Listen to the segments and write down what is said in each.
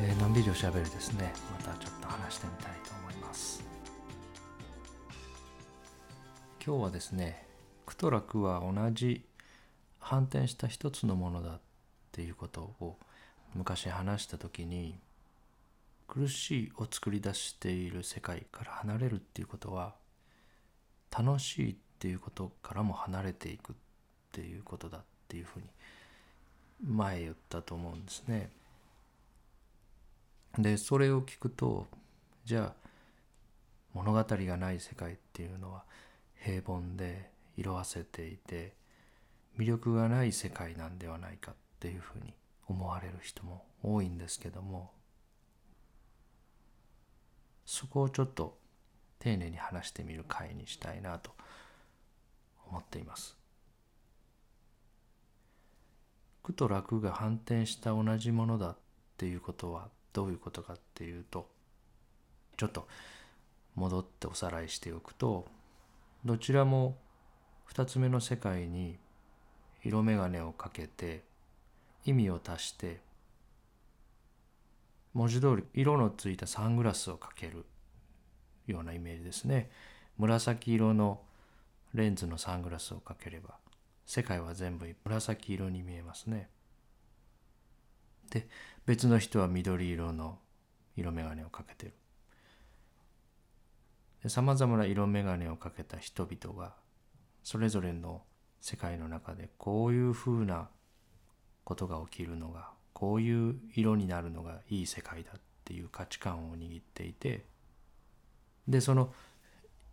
えー、のんびりおしゃべりですねまたちょっと話してみたいと思います今日はですね苦と楽は同じ反転した一つのものだっていうことを昔話した時に苦しいを作り出している世界から離れるっていうことは楽しいっていうことからも離れていくっていうことだっていうふうに前言ったと思うんですね。でそれを聞くとじゃあ物語がない世界っていうのは平凡で色あせていて魅力がない世界なんではないかっていうふうに思われる人も多いんですけどもそこをちょっと丁寧に話してみる回にしたいなと思っています。苦と楽が反転した同じものだっていうことはどういうことかっていうとちょっと戻っておさらいしておくとどちらも2つ目の世界に色眼鏡をかけて意味を足して文字通り色のついたサングラスをかけるようなイメージですね。紫色のレンズのサングラスをかければ世界は全部紫色に見えますね。で別の人は緑色の色眼鏡をかけてる。さまざまな色眼鏡をかけた人々がそれぞれの世界の中でこういうふうなことが起きるのがこういう色になるのがいい世界だっていう価値観を握っていてでその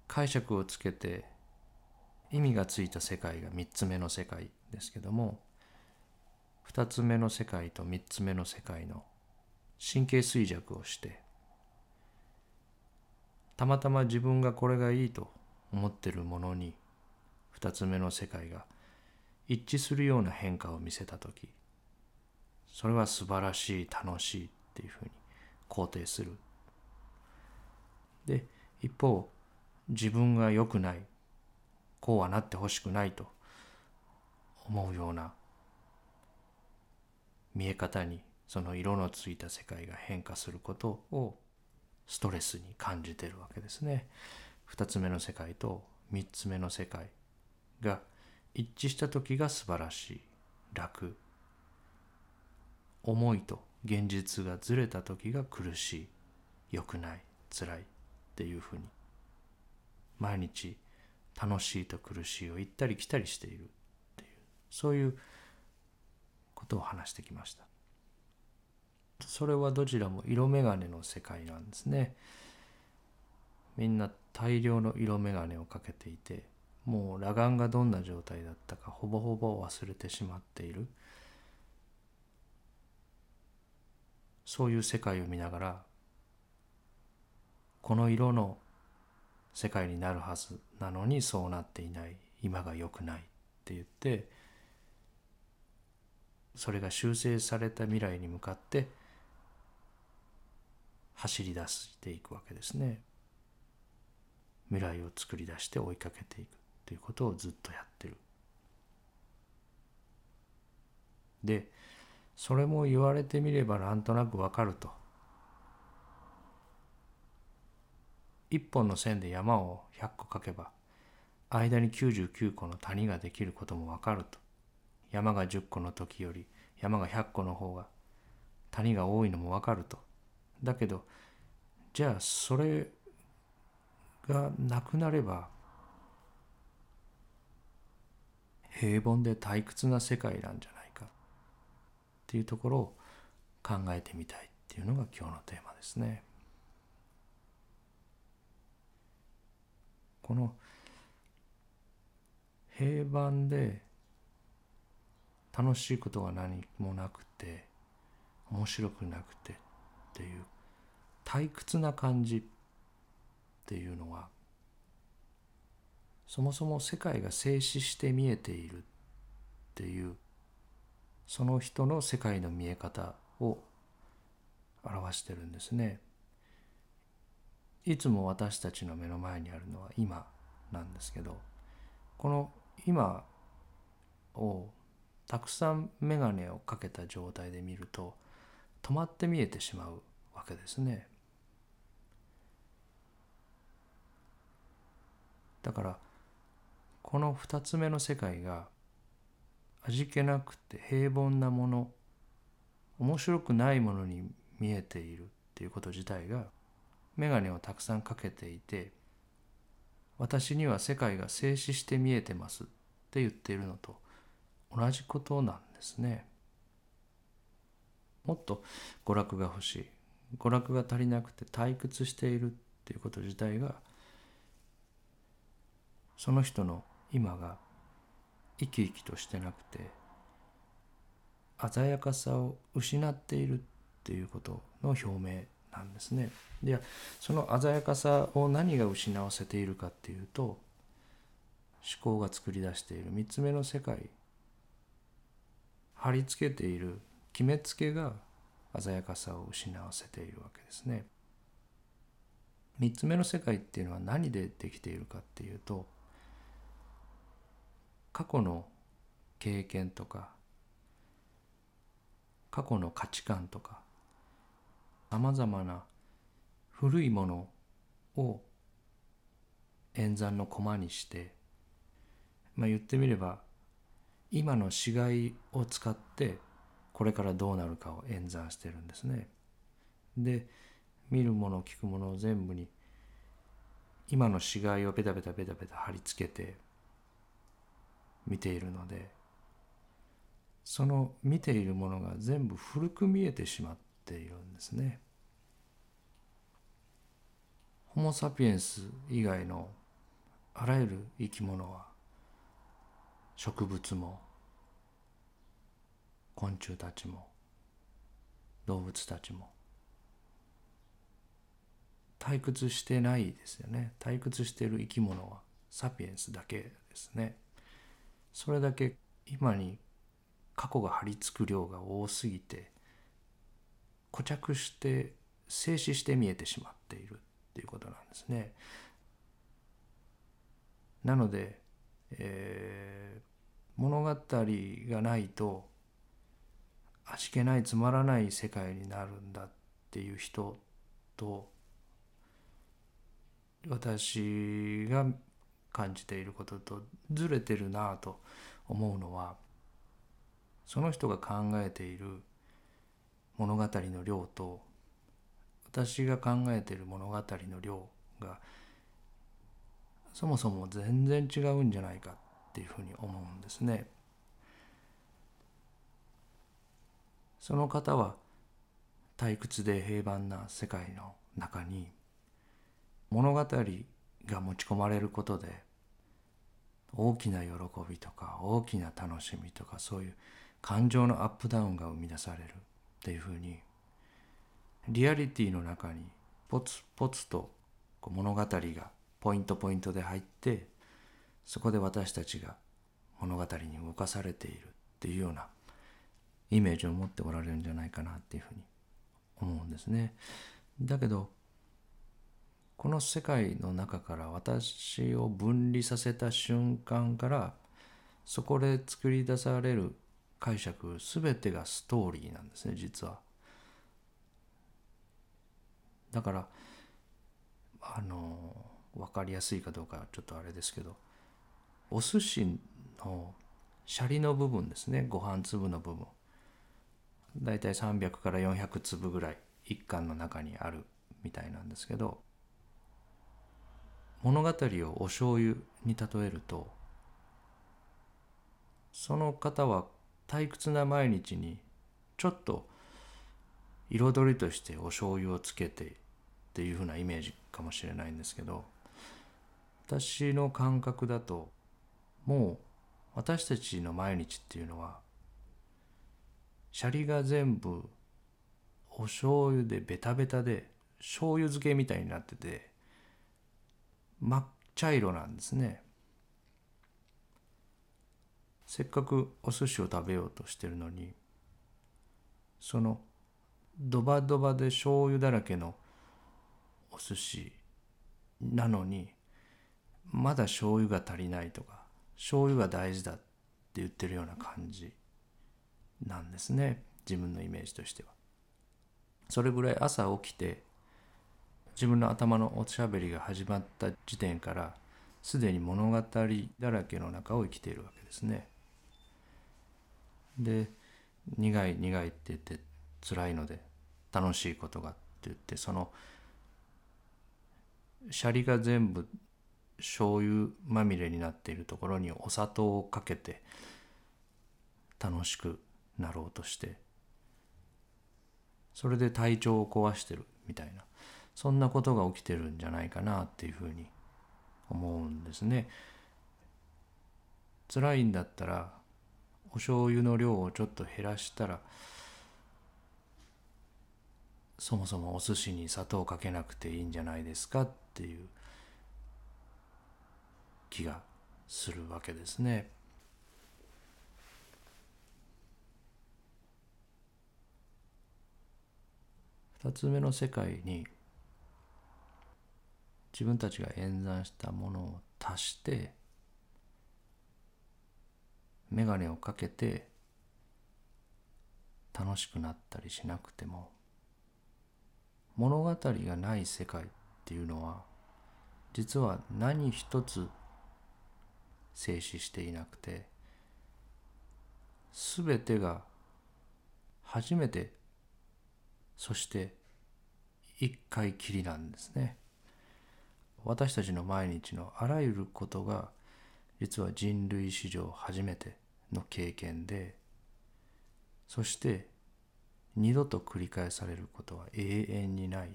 解釈をつけて意味がついた世界が3つ目の世界ですけども2つ目の世界と3つ目の世界の神経衰弱をしてたまたま自分がこれがいいと思ってるものに2つ目の世界が一致するような変化を見せた時それは素晴らしい楽しいっていうふうに肯定する。で一方自分が良くないこうはなってほしくないと思うような見え方にその色のついた世界が変化することをストレスに感じてるわけですね。2つ目の世界と3つ目の世界が一致した時が素晴らしい。楽。思いと現実がずれた時が苦しい。良くない。辛い。っていうふうに。毎日楽しいと苦しいを行ったり来たりしているっていう。そういうことを話してきました。それはどちらも色眼鏡の世界なんですね。みんな大量の色眼鏡をかけていてもう裸眼がどんな状態だったかほぼほぼ忘れてしまっている。そういう世界を見ながらこの色の世界になるはずなのにそうなっていない。今が良くないって言ってそれが修正された未来に向かって走り出していくわけですね。未来を作り出して追いかけていくということをずっとやってる。でそれも言われてみればなんとなくわかると。一本の線で山を100個描けば間に99個の谷ができることもわかると。山が10個の時より山が100個の方が谷が多いのもわかると。だけどじゃあそれがなくなれば平凡で退屈な世界なんじゃないかっていうところを考えてみたいっていうのが今日のテーマですね。この平凡で楽しいことが何もなくて面白くなくてっていう退屈な感じっていうのはそもそも世界が静止して見えているっていうその人の世界の見え方を表してるんですね。いつも私たちの目の前にあるのは今なんですけどこの今をたくさん眼鏡をかけた状態で見ると止まって見えてしまうわけですね。だからこの2つ目の世界が味気なくて平凡なもの面白くないものに見えているっていうこと自体が眼鏡をたくさんかけていて私には世界が静止して見えてますって言っているのと同じことなんですね。もっと娯楽が欲しい娯楽が足りなくて退屈しているっていうこと自体がその人の今が生き生きとしてなくて鮮やかさを失っているっていうことの表明なんですね。でその鮮やかさを何が失わせているかっていうと思考が作り出している3つ目の世界貼り付けている決めつけが鮮やかさを失わせているわけですね。3つ目の世界っていうのは何でできているかっていうと過去の経験とか過去の価値観とかさまざまな古いものを演算の駒にしてまあ言ってみれば今の死骸を使ってこれからどうなるかを演算してるんですね。で見るもの聞くものを全部に今の死骸をベタベタベタベタ貼り付けて見ているのでその見ているものが全部古く見えてしまっているんですね。ホモ・サピエンス以外のあらゆる生き物は植物も昆虫たちも動物たちも退屈してないですよね退屈している生き物はサピエンスだけですねそれだけ今に過去が張り付く量が多すぎて固着して静止して見えてしまっているっていうことなんですね。なので、えー、物語がないと味気ないつまらない世界になるんだっていう人と私が感じていることとずれてるなと思うのはその人が考えている物語の量と私が考えている物語の量がそもそも全然違うんじゃないかっていうふうに思うんですね。その方は退屈で平凡な世界の中に物語が持ち込まれることで大きな喜びとか大きな楽しみとかそういう感情のアップダウンが生み出されるっていうふうにリアリティの中にポツポツと物語がポイントポイントで入ってそこで私たちが物語に動かされているっていうようなイメージを持っておられるんじゃないかなっていうふうに思うんですね。だけどこの世界の中から私を分離させた瞬間からそこで作り出される解釈全てがストーリーなんですね実は。だからあの分かりやすいかどうかちょっとあれですけどお寿司のシャリの部分ですね。ご飯粒の部分。だいたい300から400粒ぐらい一貫の中にあるみたいなんですけど物語をお醤油に例えるとその方は退屈な毎日にちょっと彩りとしてお醤油をつけてっていうふうなイメージかもしれないんですけど私の感覚だともう私たちの毎日っていうのはシャリが全部お醤油でベタベタで醤油漬けみたいになってて真っ茶色なんですね。せっかくお寿司を食べようとしてるのにそのドバドバで醤油だらけのお寿司なのにまだ醤油が足りないとか醤油が大事だって言ってるような感じなんですね自分のイメージとしては。それぐらい朝起きて自分の頭のおしゃべりが始まった時点からすでに物語だらけの中を生きているわけですね。で苦い苦いって言って辛いので楽しいことがって言ってそのシャリが全部醤油まみれになっているところにお砂糖をかけて楽しくなろうとしてそれで体調を壊してるみたいなそんなことが起きてるんじゃないかなっていうふうに思うんですね。辛いんだったらお醤油の量をちょっと減らしたらそもそもお寿司に砂糖かけなくていいんじゃないですかっていう気がするわけですね。二つ目の世界に自分たちが演算したものを足して眼鏡をかけて楽しくなったりしなくても物語がない世界っていうのは実は何一つ静止していなくて全てが初めてそして一回きりなんですね。私たちの毎日のあらゆることが実は人類史上初めての経験でそして二度と繰り返されることは永遠にない。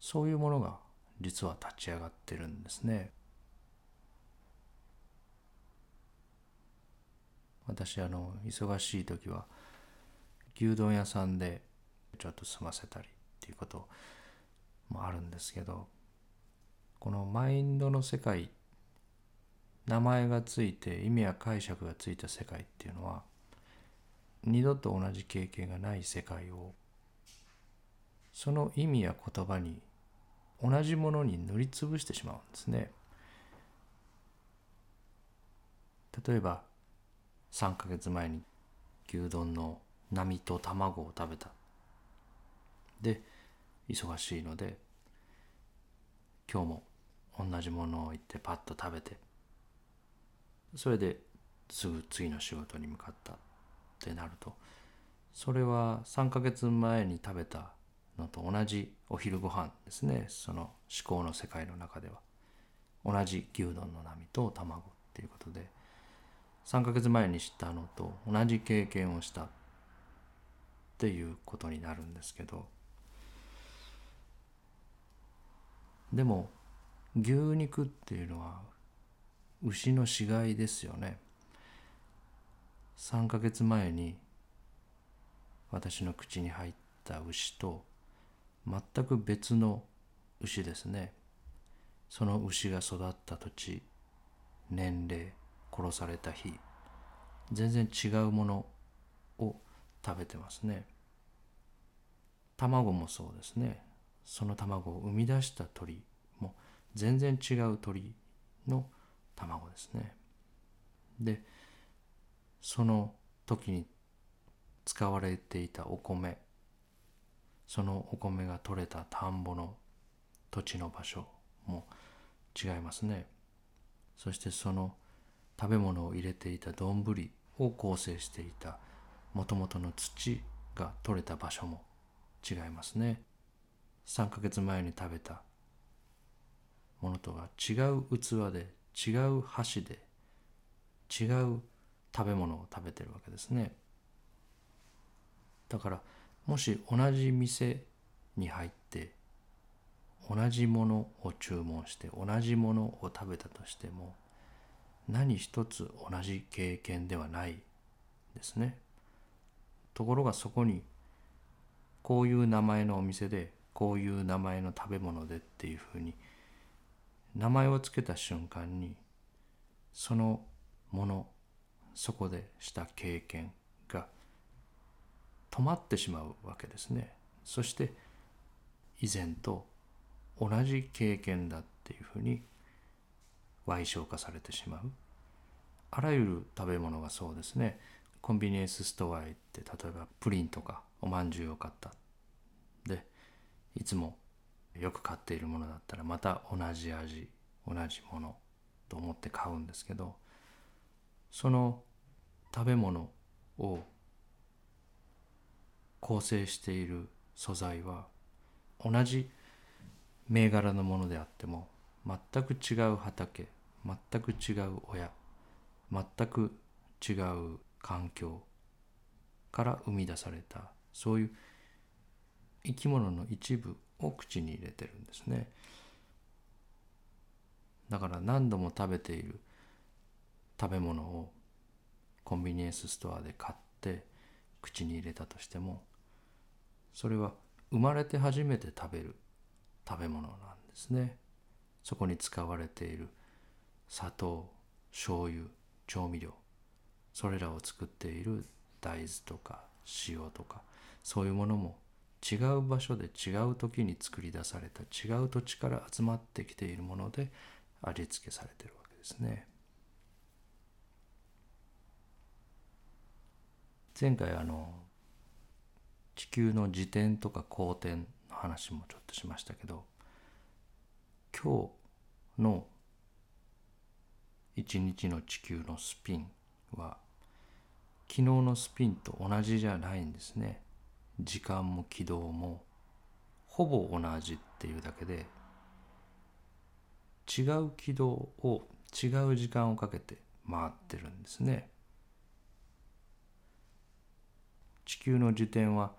そういうものが実は立ち上がってるんですね。私あの忙しい時は牛丼屋さんでちょっと済ませたりっていうこともあるんですけどこのマインドの世界名前がついて意味や解釈がついた世界っていうのは二度と同じ経験がない世界をその意味や言葉に同じものに塗りつぶしてしまうんですね。例えば3ヶ月前に牛丼の並と卵を食べた。で忙しいので今日も同じものを言ってパッと食べてそれですぐ次の仕事に向かったってなるとそれは3ヶ月前に食べたのと同じお昼ご飯ですね。その思考の世界の中では。同じ牛丼の波と卵っていうことで。3ヶ月前に知ったのと同じ経験をした。っていうことになるんですけど。でも牛肉っていうのは牛の死骸ですよね。3ヶ月前に私の口に入った牛と全く別の牛ですね。その牛が育った土地年齢殺された日全然違うものを食べてますね。卵もそうですね。その卵を生み出した鳥も全然違う鳥の卵ですね。でその時に使われていたお米そのお米が取れた田んぼの土地の場所も違いますね。そしてその食べ物を入れていた丼を構成していたもともとの土が取れた場所も違いますね。3ヶ月前に食べたものとは違う器で違う箸で違う食べ物を食べてるわけですね。だからもし同じ店に入って同じものを注文して同じものを食べたとしても何一つ同じ経験ではないですね。ところがそこにこういう名前のお店でこういう名前の食べ物でっていうふうに名前を付けた瞬間にそのものそこでした経験が止まってしまうわけですね。そして以前と同じ経験だっていうふうに賠償化されてしまう。あらゆる食べ物がそうですね。コンビニエンスストアへ行って例えばプリンとかおまんじゅうを買った。でいつもよく買っているものだったらまた同じ味同じものと思って買うんですけどその食べ物を構成している素材は同じ銘柄のものであっても全く違う畑全く違う親全く違う環境から生み出されたそういう生き物の一部を口に入れてるんですね。だから何度も食べている食べ物をコンビニエンスストアで買って口に入れたとしてもそれは生まれて初めて食べる食べ物なんですね。そこに使われている砂糖醤油調味料それらを作っている大豆とか塩とかそういうものも違う場所で違う時に作り出された違う土地から集まってきているもので味付けされてるわけですね。前回あの地球の自転とか公転の話もちょっとしましたけど今日の一日の地球のスピンは昨日のスピンと同じじゃないんですね。時間も軌道もほぼ同じっていうだけで違う軌道を違う時間をかけて回ってるんですね。地球の自転は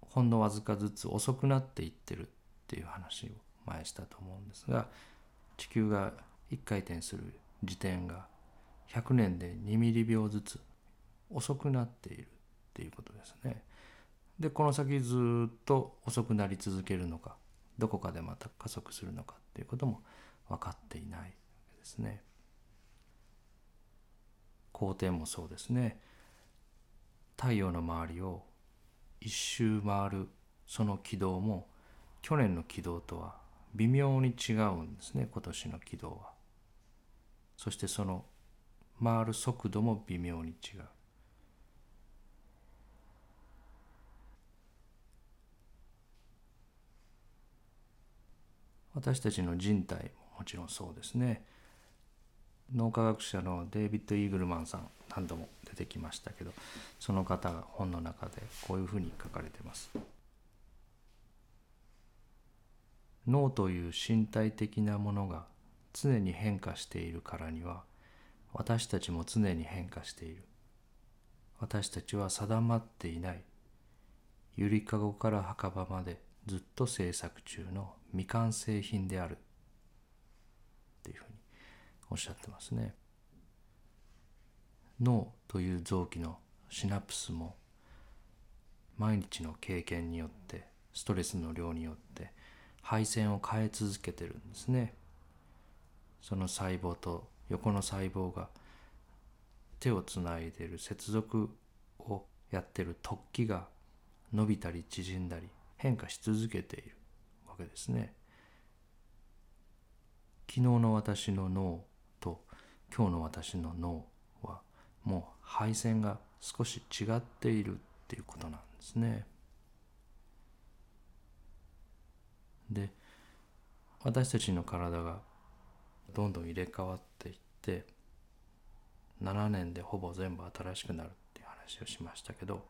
ほんのわずかずつ遅くなっていってるっていう話を前したと思うんですが地球が1回転する自転が100年で2ミリ秒ずつ遅くなっているっていうことですね。でこの先ずっと遅くなり続けるのかどこかでまた加速するのかっていうことも分かっていないわけですね。公転もそうですね。太陽の周りを一周回るその軌道も去年の軌道とは微妙に違うんですね今年の軌道は。そしてその回る速度も微妙に違う。私たちの人体ももちろんそうですね脳科学者のデイビッド・イーグルマンさん何度も出てきましたけどその方が本の中でこういうふうに書かれてます脳という身体的なものが常に変化しているからには私たちも常に変化している私たちは定まっていないゆりかごから墓場までずっと制作中の未完成品であるっていうふうにおっしゃってますね。脳という臓器のシナプスも毎日の経験によってストレスの量によって配線を変え続けてるんですね。その細胞と横の細胞が手をつないでる接続をやってる突起が伸びたり縮んだり変化し続けているわけですね。昨日の私の脳と今日の私の脳はもう配線が少し違っているっていうことなんですね。で私たちの体がどんどん入れ替わっていって7年でほぼ全部新しくなるっていう話をしましたけど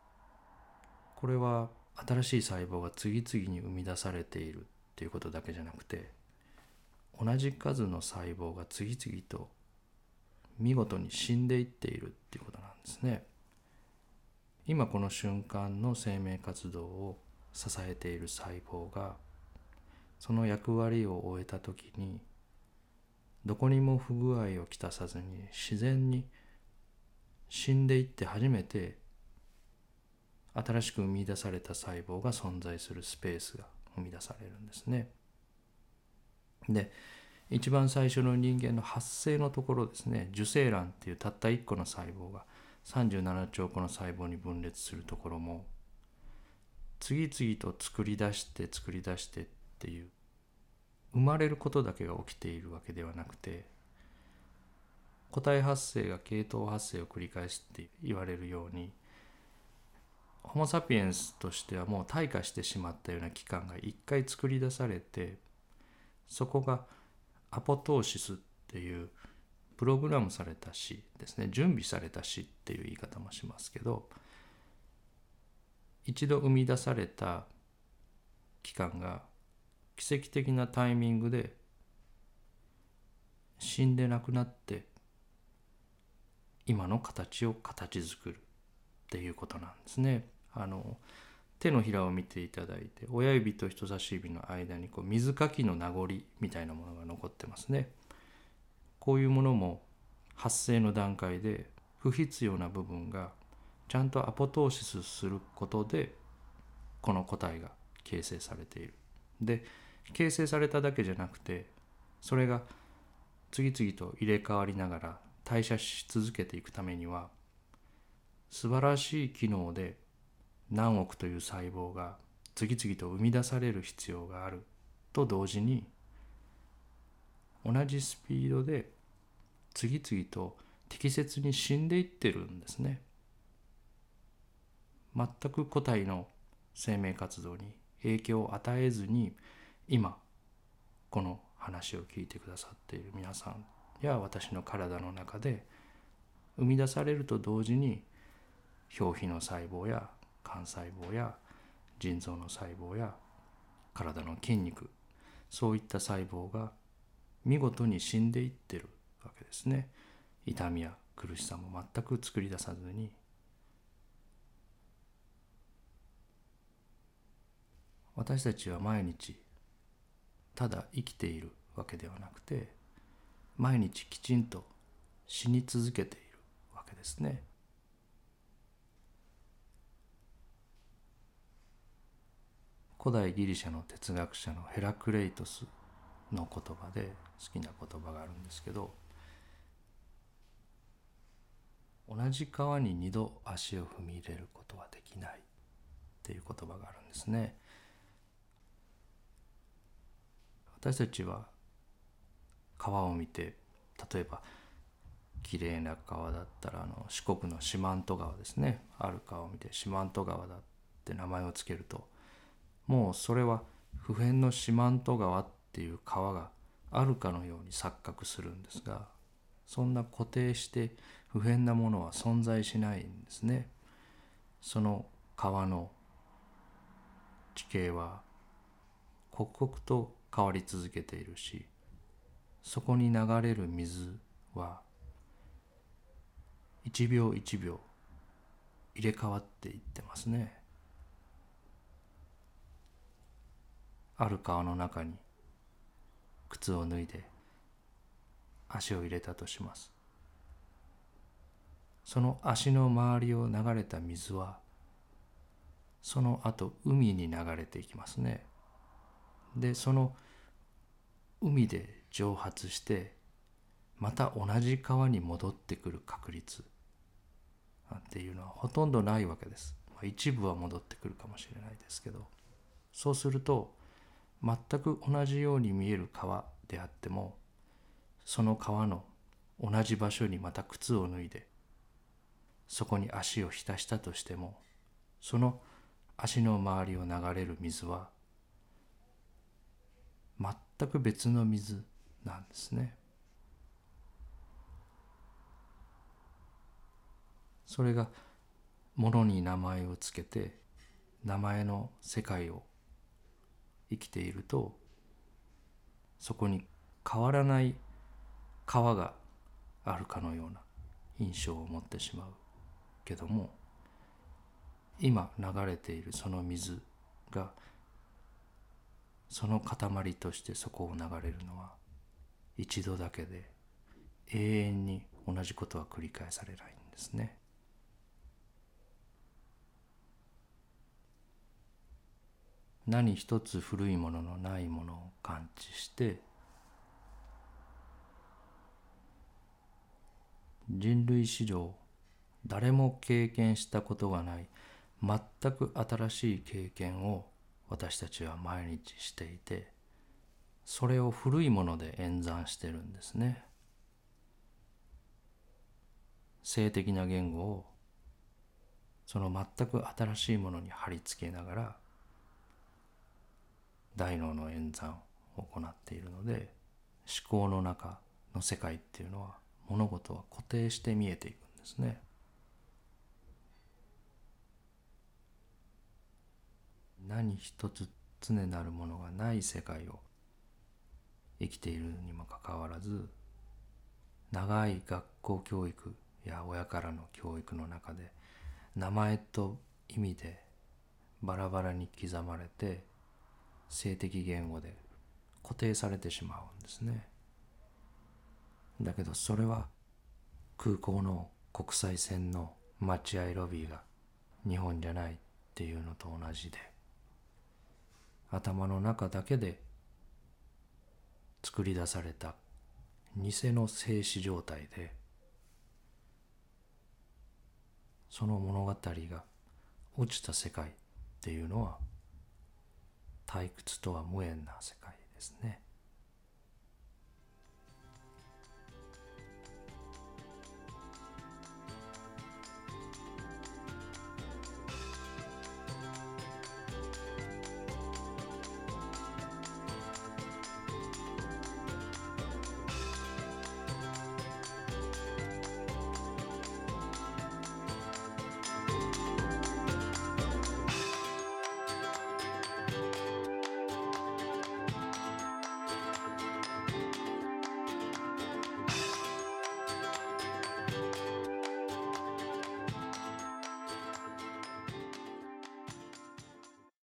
これは新しい細胞が次々に生み出されているっていうことだけじゃなくて同じ数の細胞が次々と見事に死んでいっているっていうことなんですね。今この瞬間の生命活動を支えている細胞がその役割を終えた時にどこにも不具合をきたさずに自然に死んでいって初めて新しく生み出された細胞が存在するスペースが生み出されるんですね。で一番最初の人間の発生のところですね受精卵っていうたった1個の細胞が37兆個の細胞に分裂するところも次々と作り出して作り出してっていう生まれることだけが起きているわけではなくて個体発生が系統発生を繰り返すって言われるようにホモ・サピエンスとしてはもう退化してしまったような器官が一回作り出されてそこがアポトーシスっていうプログラムされた死ですね。準備された死っていう言い方もしますけど一度生み出された器官が奇跡的なタイミングで死んでなくなって今の形を形作るっていうことなんですね。あの手のひらを見ていただいて親指と人差し指の間にこう水かきの名残みたいなものが残ってますね。こういうものも発生の段階で不必要な部分がちゃんとアポトーシスすることでこの個体が形成されている。で形成されただけじゃなくてそれが次々と入れ替わりながら代謝し続けていくためには素晴らしい機能で何億という細胞が次々と生み出される必要があると同時に同じスピードで次々と適切に死んでいってるんですね。全く個体の生命活動に影響を与えずに今この話を聞いてくださっている皆さんや私の体の中で生み出されると同時に表皮の細胞や肝細胞や腎臓の細胞や体の筋肉そういった細胞が見事に死んでいってるわけですね。痛みや苦しさも全く作り出さずに。私たちは毎日ただ生きているわけではなくて毎日きちんと死に続けているわけですね。古代ギリシャの哲学者のヘラクレイトスの言葉で好きな言葉があるんですけど同じ川に二度足を踏み入れることはできないっていう言葉があるんですね。私たちは川を見て例えば綺麗な川だったらあの四国の四万十川ですねある川を見て四万十川だって名前を付けるともうそれは普遍の四万十川っていう川があるかのように錯覚するんですがそんな固定して普遍なものは存在しないんですね。その川の地形は刻々と変わり続けているしそこに流れる水は一秒一秒入れ替わっていってますね。ある川の中に靴を脱いで足を入れたとします。その足の周りを流れた水はその後海に流れていきますね。でその海で蒸発してまた同じ川に戻ってくる確率っていうのはほとんどないわけです。まあ、一部は戻ってくるかもしれないですけどそうすると全く同じように見える川であってもその川の同じ場所にまた靴を脱いでそこに足を浸したとしてもその足の周りを流れる水は全く別の水なんですね。それがものに名前をつけて名前の世界を生きているとそこに変わらない川があるかのような印象を持ってしまうけども今流れているその水がその塊としてそこを流れるのは一度だけで永遠に同じことは繰り返されないんですね。何一つ古いもののないものを感知して人類史上誰も経験したことがない全く新しい経験を私たちは毎日していてそれを古いもので演算してるんですね性的な言語をその全く新しいものに貼り付けながら大脳の演算を行っているので思考の中の世界っていうのは物事は固定して見えていくんですね。何一つ常なるものがない世界を生きているにもかかわらず長い学校教育や親からの教育の中で名前と意味でバラバラに刻まれて性的言語で固定されてしまうんですね。だけどそれは空港の国際線の待合ロビーが日本じゃないっていうのと同じで頭の中だけで作り出された偽の静止状態でその物語が落ちた世界っていうのは退屈とは無縁な世界ですね。